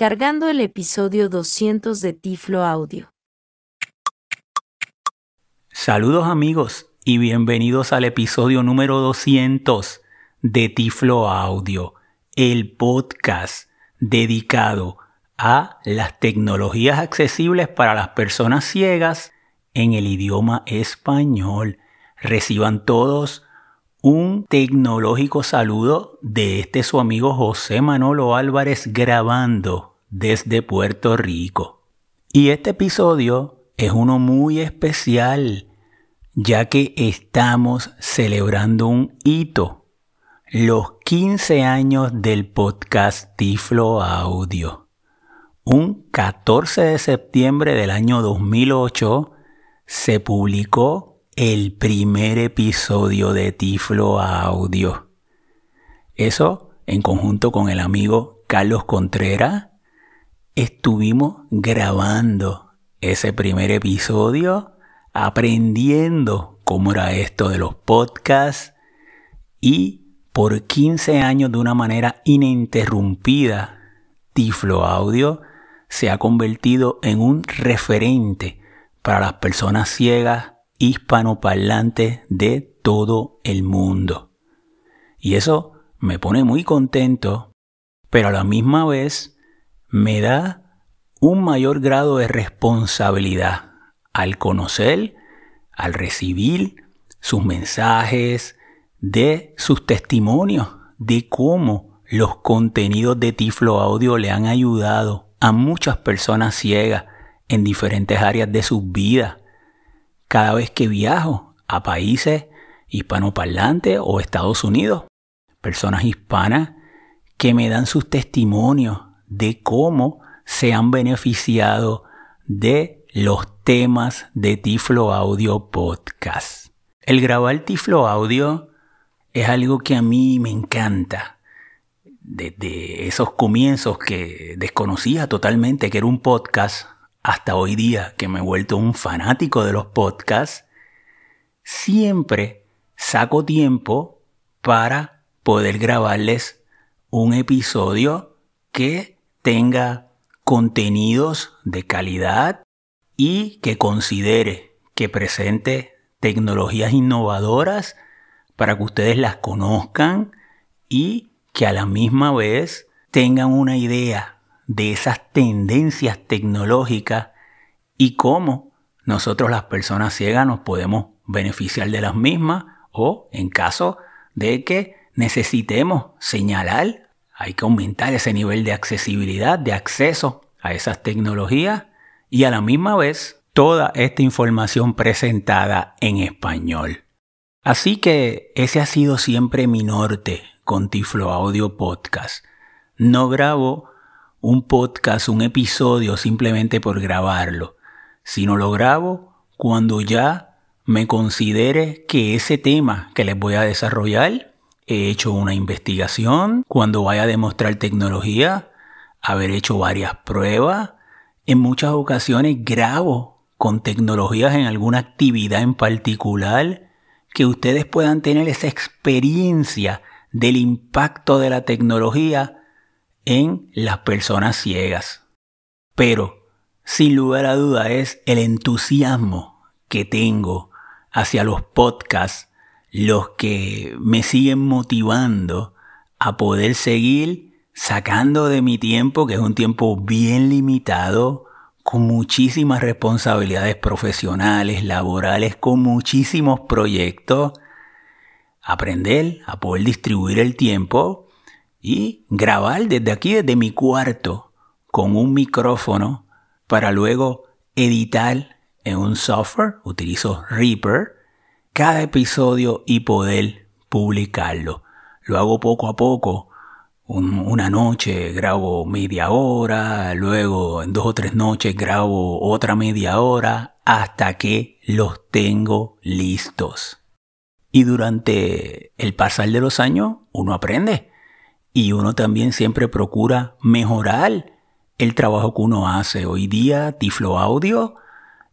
Cargando el episodio 200 de Tiflo Audio. Saludos amigos y bienvenidos al episodio número 200 de Tiflo Audio, el podcast dedicado a las tecnologías accesibles para las personas ciegas en el idioma español. Reciban todos un tecnológico saludo de este su amigo José Manolo Álvarez grabando desde Puerto Rico. Y este episodio es uno muy especial ya que estamos celebrando un hito, los 15 años del podcast Tiflo Audio. Un 14 de septiembre del año 2008 se publicó el primer episodio de Tiflo Audio. Eso, en conjunto con el amigo Carlos Contreras, estuvimos grabando ese primer episodio, aprendiendo cómo era esto de los podcasts y por 15 años de una manera ininterrumpida, Tiflo Audio se ha convertido en un referente para las personas ciegas hispanoparlantes de todo el mundo. Y eso me pone muy contento, pero a la misma vez me da un mayor grado de responsabilidad al conocer, al recibir sus mensajes, de sus testimonios, de cómo los contenidos de Tiflo Audio le han ayudado a muchas personas ciegas en diferentes áreas de sus vidas cada vez que viajo a países hispanoparlantes o Estados Unidos. Personas hispanas que me dan sus testimonios de cómo se han beneficiado de los temas de Tiflo Audio Podcast. El grabar Tiflo Audio es algo que a mí me encanta. Desde esos comienzos que desconocía totalmente que era un podcast hasta hoy día que me he vuelto un fanático de los podcasts, siempre saco tiempo para poder grabarles un episodio que tenga contenidos de calidad y que considere que presente tecnologías innovadoras para que ustedes las conozcan y que a la misma vez tengan una idea de esas tendencias tecnológicas y cómo nosotros las personas ciegas nos podemos beneficiar de las mismas o en caso de que necesitemos señalar, hay que aumentar ese nivel de accesibilidad, de acceso a esas tecnologías y a la misma vez toda esta información presentada en español. Así que ese ha sido siempre mi norte con Tiflo Audio Podcast. No grabo un podcast, un episodio simplemente por grabarlo, sino lo grabo cuando ya me considere que ese tema que les voy a desarrollar he hecho una investigación, cuando vaya a demostrar tecnología, haber hecho varias pruebas, en muchas ocasiones grabo con tecnologías en alguna actividad en particular, que ustedes puedan tener esa experiencia del impacto de la tecnología en las personas ciegas. Pero, sin lugar a duda, es el entusiasmo que tengo hacia los podcasts los que me siguen motivando a poder seguir sacando de mi tiempo, que es un tiempo bien limitado, con muchísimas responsabilidades profesionales, laborales, con muchísimos proyectos, aprender a poder distribuir el tiempo y grabar desde aquí, desde mi cuarto, con un micrófono para luego editar en un software, utilizo Reaper, cada episodio y poder publicarlo. Lo hago poco a poco. una noche grabo media hora, luego en dos o tres noches grabo otra media hora, hasta que los tengo listos. Y durante el pasar de los años uno aprende y uno también siempre procura mejorar el trabajo que uno hace. Hoy día Tiflo Audio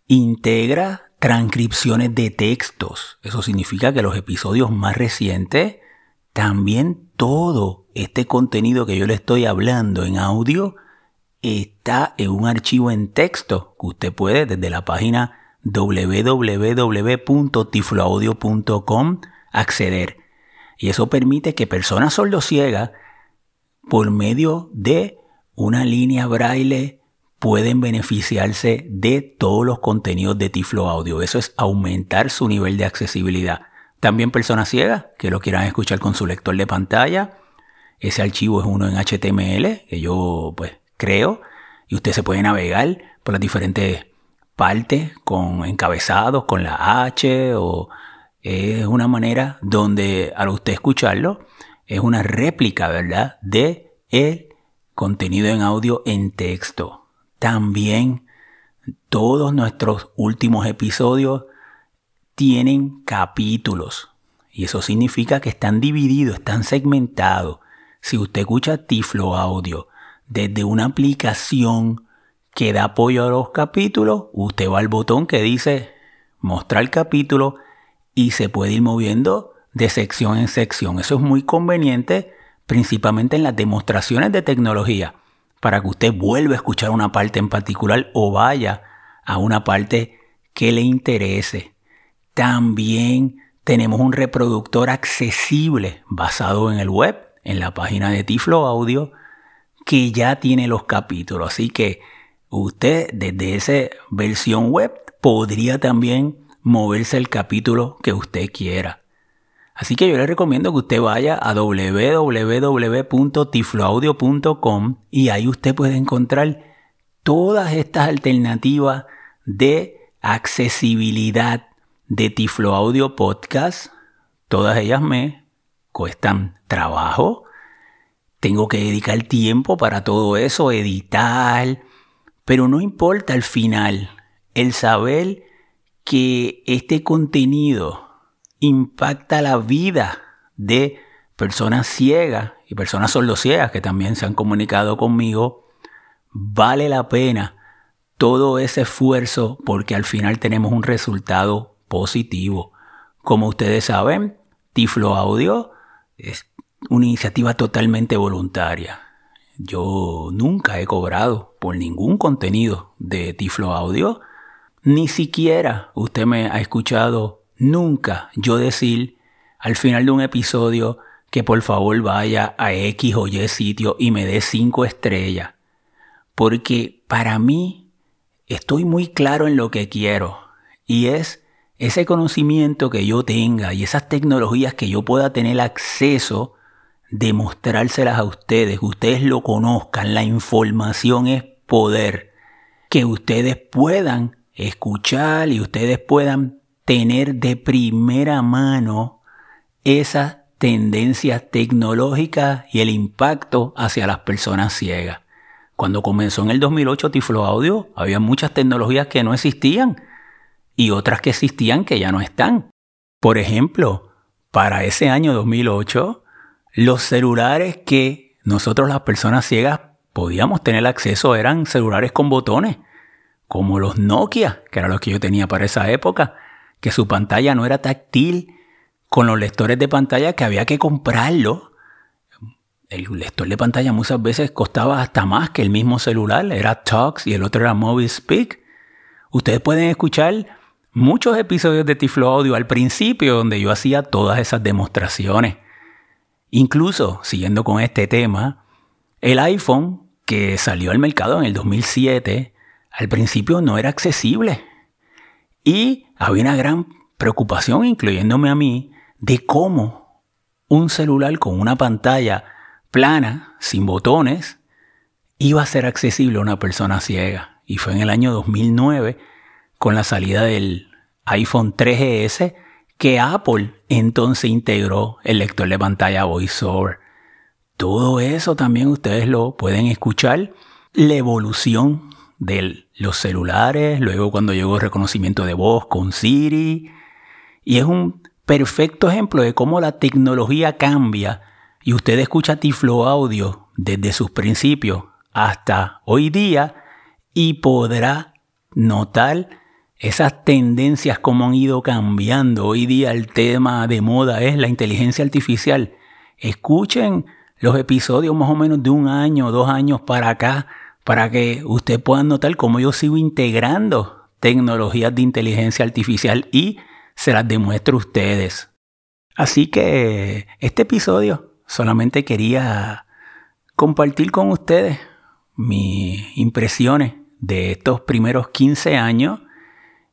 integra transcripciones de textos. Eso significa que los episodios más recientes, también todo este contenido que yo le estoy hablando en audio, está en un archivo en texto que usted puede desde la página www.tifloaudio.com acceder. Y eso permite que personas sordociegas, por medio de una línea braille, pueden beneficiarse de todos los contenidos de Tiflo Audio. Eso es aumentar su nivel de accesibilidad. También personas ciegas que lo quieran escuchar con su lector de pantalla. Ese archivo es uno en HTML que yo pues creo y usted se puede navegar por las diferentes partes con encabezados, con la H o es una manera donde al usted escucharlo es una réplica, ¿verdad? De el contenido en audio en texto. También todos nuestros últimos episodios tienen capítulos. Y eso significa que están divididos, están segmentados. Si usted escucha Tiflo Audio desde una aplicación que da apoyo a los capítulos, usted va al botón que dice mostrar capítulo y se puede ir moviendo de sección en sección. Eso es muy conveniente, principalmente en las demostraciones de tecnología, para que usted vuelva a escuchar una parte en particular o vaya a una parte que le interese. También tenemos un reproductor accesible basado en el web, en la página de Tiflo Audio, que ya tiene los capítulos. Así que usted desde esa versión web podría también moverse el capítulo que usted quiera. Así que yo le recomiendo que usted vaya a www.tifloaudio.com y ahí usted puede encontrar todas estas alternativas de accesibilidad de Tiflo Audio Podcast. Todas ellas me cuestan trabajo, tengo que dedicar tiempo para todo eso, editar, pero no importa al final el saber que este contenido impacta la vida de personas ciegas y personas sordociegas que también se han comunicado conmigo, vale la pena todo ese esfuerzo porque al final tenemos un resultado positivo. Como ustedes saben, Tiflo Audio es una iniciativa totalmente voluntaria. Yo nunca he cobrado por ningún contenido de Tiflo Audio. Ni siquiera usted me ha escuchado nunca yo decir al final de un episodio que por favor vaya a X o Y sitio y me dé cinco estrellas. Porque para mí estoy muy claro en lo que quiero. Y es ese conocimiento que yo tenga y esas tecnologías que yo pueda tener acceso demostrárselas a ustedes, que ustedes lo conozcan, la información es poder, que ustedes puedan escuchar y ustedes puedan tener de primera mano esas tendencias tecnológicas y el impacto hacia las personas ciegas. Cuando comenzó en el 2008 Tiflo Audio, había muchas tecnologías que no existían y otras que existían que ya no están. Por ejemplo, para ese año 2008, los celulares que nosotros las personas ciegas podíamos tener acceso eran celulares con botones, como los Nokia, que era los que yo tenía para esa época, que su pantalla no era táctil, con los lectores de pantalla que había que comprarlo. El lector de pantalla muchas veces costaba hasta más que el mismo celular, era Talks y el otro era Mobile Speak. Ustedes pueden escuchar muchos episodios de Tiflo Audio al principio donde yo hacía todas esas demostraciones. Incluso, siguiendo con este tema, el iPhone que salió al mercado en el 2007, al principio no era accesible. Y había una gran preocupación, incluyéndome a mí, de cómo un celular con una pantalla plana, sin botones, iba a ser accesible a una persona ciega. Y fue en el año 2009, con la salida del iPhone 3GS, que Apple entonces integró el lector de pantalla VoiceOver. Todo eso también ustedes lo pueden escuchar. La evolución de los celulares, luego cuando llegó el reconocimiento de voz con Siri. Y es un perfecto ejemplo de cómo la tecnología cambia y usted escucha Tiflo Audio desde sus principios hasta hoy día y podrá notar esas tendencias como han ido cambiando. Hoy día el tema de moda es la inteligencia artificial. Escuchen los episodios más o menos de un año, dos años para acá, para que usted pueda notar cómo yo sigo integrando tecnologías de inteligencia artificial y se las demuestro a ustedes. Así que este episodio solamente quería compartir con ustedes mis impresiones de estos primeros 15 años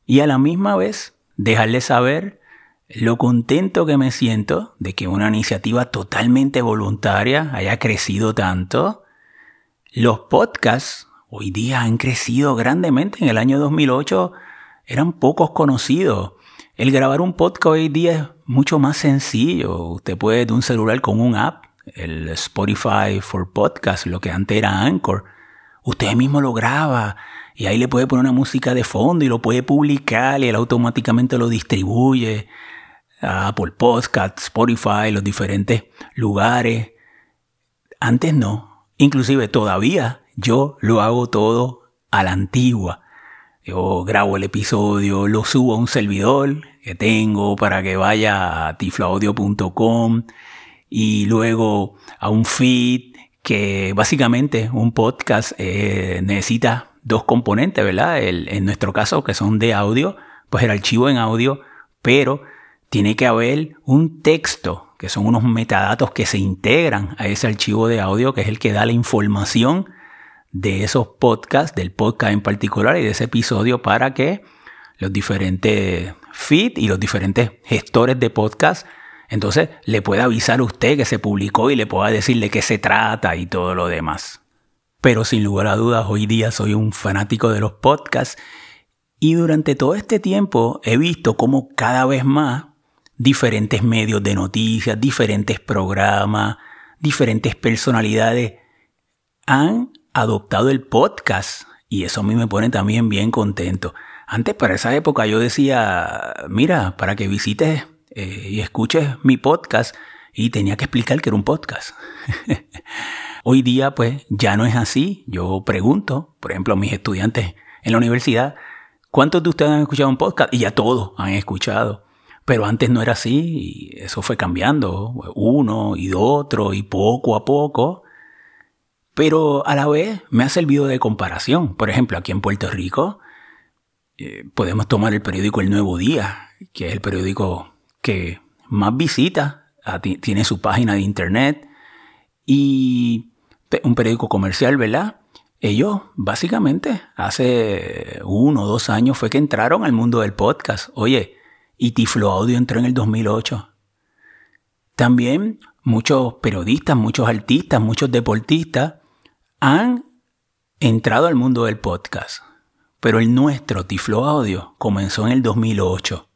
y a la misma vez dejarles saber lo contento que me siento de que una iniciativa totalmente voluntaria haya crecido tanto. Los podcasts hoy día han crecido grandemente. En el año 2008 eran pocos conocidos. El grabar un podcast hoy día es mucho más sencillo. Usted puede de un celular con un app, el Spotify for Podcast, lo que antes era Anchor. Usted mismo lo graba y ahí le puede poner una música de fondo y lo puede publicar y él automáticamente lo distribuye a Apple Podcast, Spotify, los diferentes lugares. Antes no. Inclusive todavía yo lo hago todo a la antigua. Yo grabo el episodio, lo subo a un servidor que tengo para que vaya a tifloaudio.com y luego a un feed que básicamente un podcast eh, necesita dos componentes, ¿verdad? en nuestro caso, que son de audio, pues el archivo en audio, pero tiene que haber un texto, que son unos metadatos que se integran a ese archivo de audio, que es el que da la información de esos podcasts, del podcast en particular y de ese episodio para que los diferentes feeds y los diferentes gestores de podcast entonces le pueda avisar a usted que se publicó y le pueda decirle qué se trata y todo lo demás. Pero sin lugar a dudas, hoy día soy un fanático de los podcasts y durante todo este tiempo he visto cómo cada vez más diferentes medios de noticias, diferentes programas, diferentes personalidades han adoptado el podcast y eso a mí me pone también bien contento. Antes para esa época yo decía, mira, para que visites eh, y escuches mi podcast y tenía que explicar que era un podcast. Hoy día pues ya no es así. Yo pregunto, por ejemplo, a mis estudiantes en la universidad, ¿cuántos de ustedes han escuchado un podcast? Y ya todos han escuchado. Pero antes no era así y eso fue cambiando, uno y otro y poco a poco pero a la vez me ha servido de comparación. Por ejemplo, aquí en Puerto Rico eh, podemos tomar el periódico El Nuevo Día, que es el periódico que más visita, tiene su página de internet y un periódico comercial, ¿verdad? Ellos básicamente hace uno o dos años fue que entraron al mundo del podcast. Oye, y Tiflo Audio entró en el 2008. También muchos periodistas, muchos artistas, muchos deportistas han entrado al mundo del podcast, pero el nuestro, Tiflo Audio, comenzó en el 2008.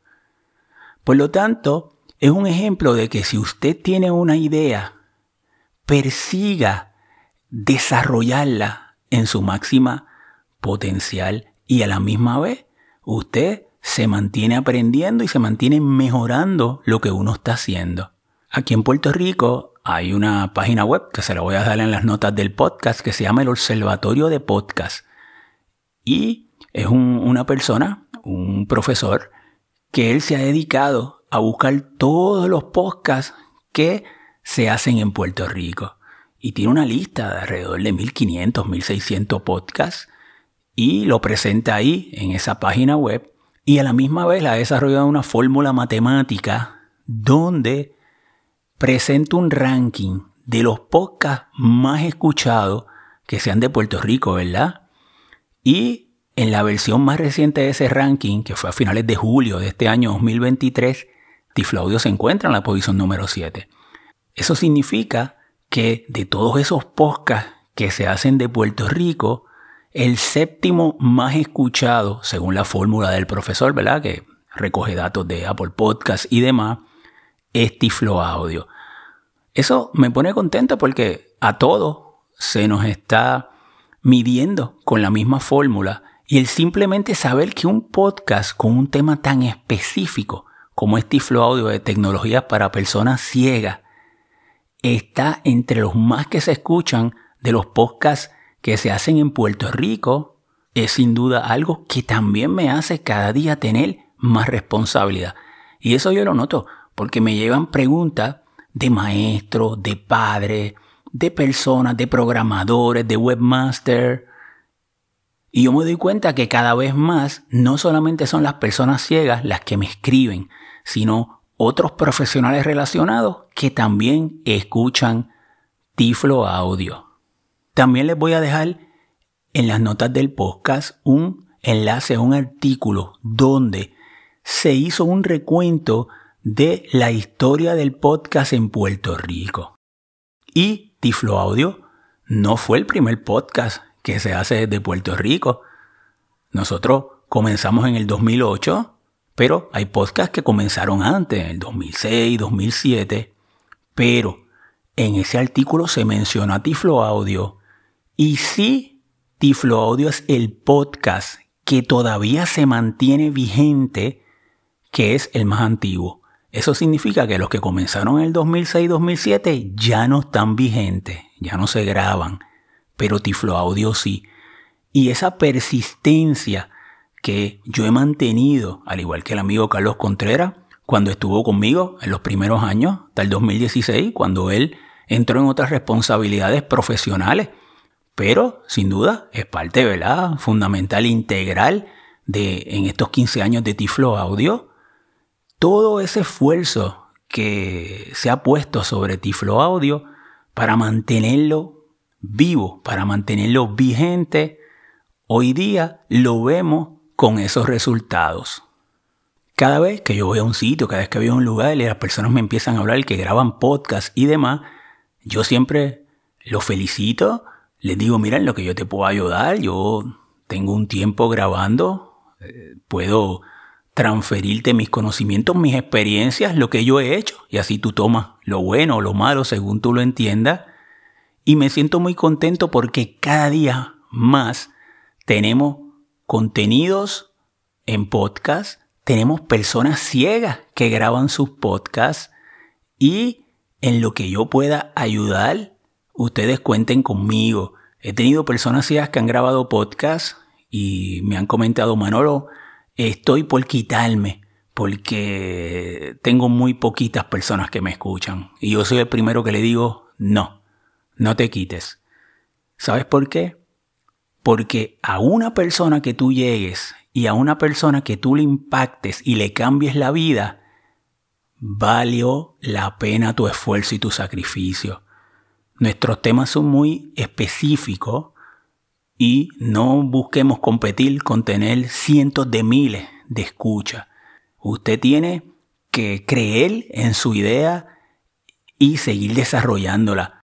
Por lo tanto, es un ejemplo de que si usted tiene una idea, persiga desarrollarla en su máxima potencial y a la misma vez usted se mantiene aprendiendo y se mantiene mejorando lo que uno está haciendo. Aquí en Puerto Rico hay una página web que se la voy a dar en las notas del podcast que se llama el Observatorio de Podcast. Y es una persona, un profesor, que él se ha dedicado a buscar todos los podcasts que se hacen en Puerto Rico. Y tiene una lista de alrededor de 1500, 1600 podcasts y lo presenta ahí en esa página web. Y a la misma vez ha desarrollado una fórmula matemática donde presento un ranking de los podcasts más escuchados que sean de Puerto Rico, ¿verdad? Y en la versión más reciente de ese ranking, que fue a finales de julio de este año 2023, Tiflaudio se encuentra en la posición número 7. Eso significa que de todos esos podcasts que se hacen de Puerto Rico, el séptimo más escuchado, según la fórmula del profesor, ¿verdad? Que recoge datos de Apple Podcasts y demás, es Tiflo Audio. Eso me pone contento porque a todos se nos está midiendo con la misma fórmula y el simplemente saber que un podcast con un tema tan específico como es Tiflo Audio de tecnologías para personas ciegas está entre los más que se escuchan de los podcasts que se hacen en Puerto Rico es sin duda algo que también me hace cada día tener más responsabilidad. Y eso yo lo noto porque me llevan preguntas de maestros, de padres, de personas, de programadores, de webmaster, Y yo me doy cuenta que cada vez más no solamente son las personas ciegas las que me escriben, sino otros profesionales relacionados que también escuchan Tiflo Audio. También les voy a dejar en las notas del podcast un enlace a un artículo donde se hizo un recuento de la historia del podcast en Puerto Rico. Y Tiflo Audio no fue el primer podcast que se hace desde Puerto Rico. Nosotros comenzamos en el 2008, pero hay podcasts que comenzaron antes, en el 2006, 2007. Pero en ese artículo se menciona a Tiflo Audio. Y sí, Tiflo Audio es el podcast que todavía se mantiene vigente, que es el más antiguo. Eso significa que los que comenzaron en el 2006-2007 ya no están vigentes, ya no se graban, pero Tiflo Audio sí. Y esa persistencia que yo he mantenido, al igual que el amigo Carlos Contreras, cuando estuvo conmigo en los primeros años, hasta el 2016, cuando él entró en otras responsabilidades profesionales. Pero, sin duda, es parte, ¿verdad? Fundamental, integral de, en estos 15 años de Tiflo Audio, todo ese esfuerzo que se ha puesto sobre Tiflo Audio para mantenerlo vivo, para mantenerlo vigente, hoy día lo vemos con esos resultados. Cada vez que yo voy a un sitio, cada vez que voy a un lugar y las personas me empiezan a hablar que graban podcast y demás, yo siempre los felicito, les digo, mira, en lo que yo te puedo ayudar, yo tengo un tiempo grabando, eh, puedo transferirte mis conocimientos, mis experiencias, lo que yo he hecho, y así tú tomas lo bueno o lo malo según tú lo entiendas. Y me siento muy contento porque cada día más tenemos contenidos en podcast, tenemos personas ciegas que graban sus podcasts y en lo que yo pueda ayudar, ustedes cuenten conmigo. He tenido personas que han grabado podcasts y me han comentado, Manolo, estoy por quitarme porque tengo muy poquitas personas que me escuchan. Y yo soy el primero que le digo, no, no te quites. ¿Sabes por qué? Porque a una persona que tú llegues y a una persona que tú le impactes y le cambies la vida, valió la pena tu esfuerzo y tu sacrificio. Nuestros temas son muy específicos y no busquemos competir con tener cientos de miles de escuchas. Usted tiene que creer en su idea y seguir desarrollándola.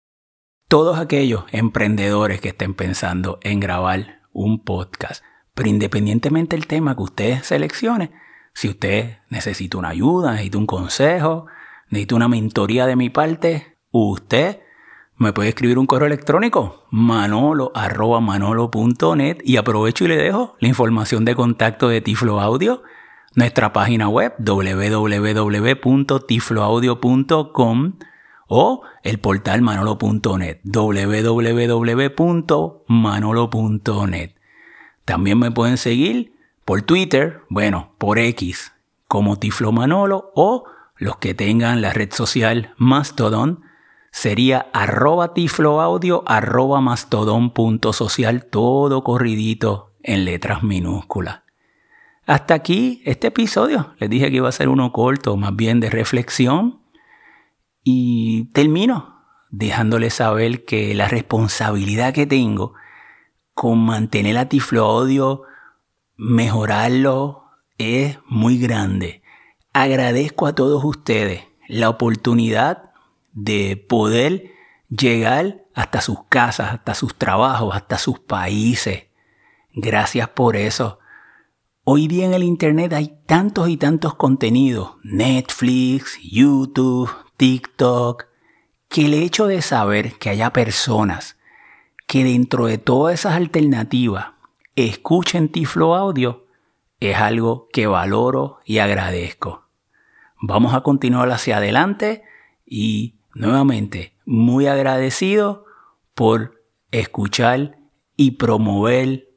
Todos aquellos emprendedores que estén pensando en grabar un podcast, pero independientemente del tema que usted seleccione, si usted necesita una ayuda, necesita un consejo, necesita una mentoría de mi parte, usted me puede escribir un correo electrónico manolo manolo.net y aprovecho y le dejo la información de contacto de Tiflo Audio, nuestra página web www.tifloaudio.com o el portal manolo.net www.manolo.net. También me pueden seguir por Twitter, bueno, por X como Tiflo Manolo o los que tengan la red social Mastodon sería arroba tifloaudio arroba mastodon punto social, todo corridito en letras minúsculas. Hasta aquí este episodio. Les dije que iba a ser uno corto, más bien de reflexión. Y termino dejándoles saber que la responsabilidad que tengo con mantener a Tiflo Audio, mejorarlo, es muy grande. Agradezco a todos ustedes la oportunidad de poder llegar hasta sus casas, hasta sus trabajos, hasta sus países. Gracias por eso. Hoy día en el Internet hay tantos y tantos contenidos, Netflix, YouTube, TikTok, que el hecho de saber que haya personas que dentro de todas esas alternativas escuchen Tiflo Audio es algo que valoro y agradezco. Vamos a continuar hacia adelante y Nuevamente, muy agradecido por escuchar y promover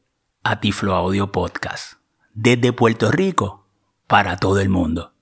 a Tiflo Audio Podcast desde Puerto Rico para todo el mundo.